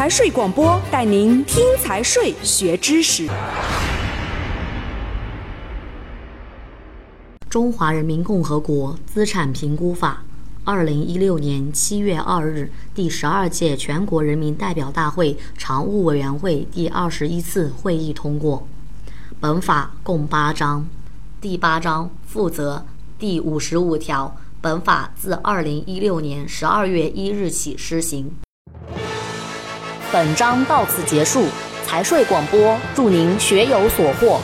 财税广播带您听财税学知识。《中华人民共和国资产评估法》，二零一六年七月二日，第十二届全国人民代表大会常务委员会第二十一次会议通过。本法共八章，第八章负责第五十五条。本法自二零一六年十二月一日起施行。本章到此结束。财税广播，祝您学有所获。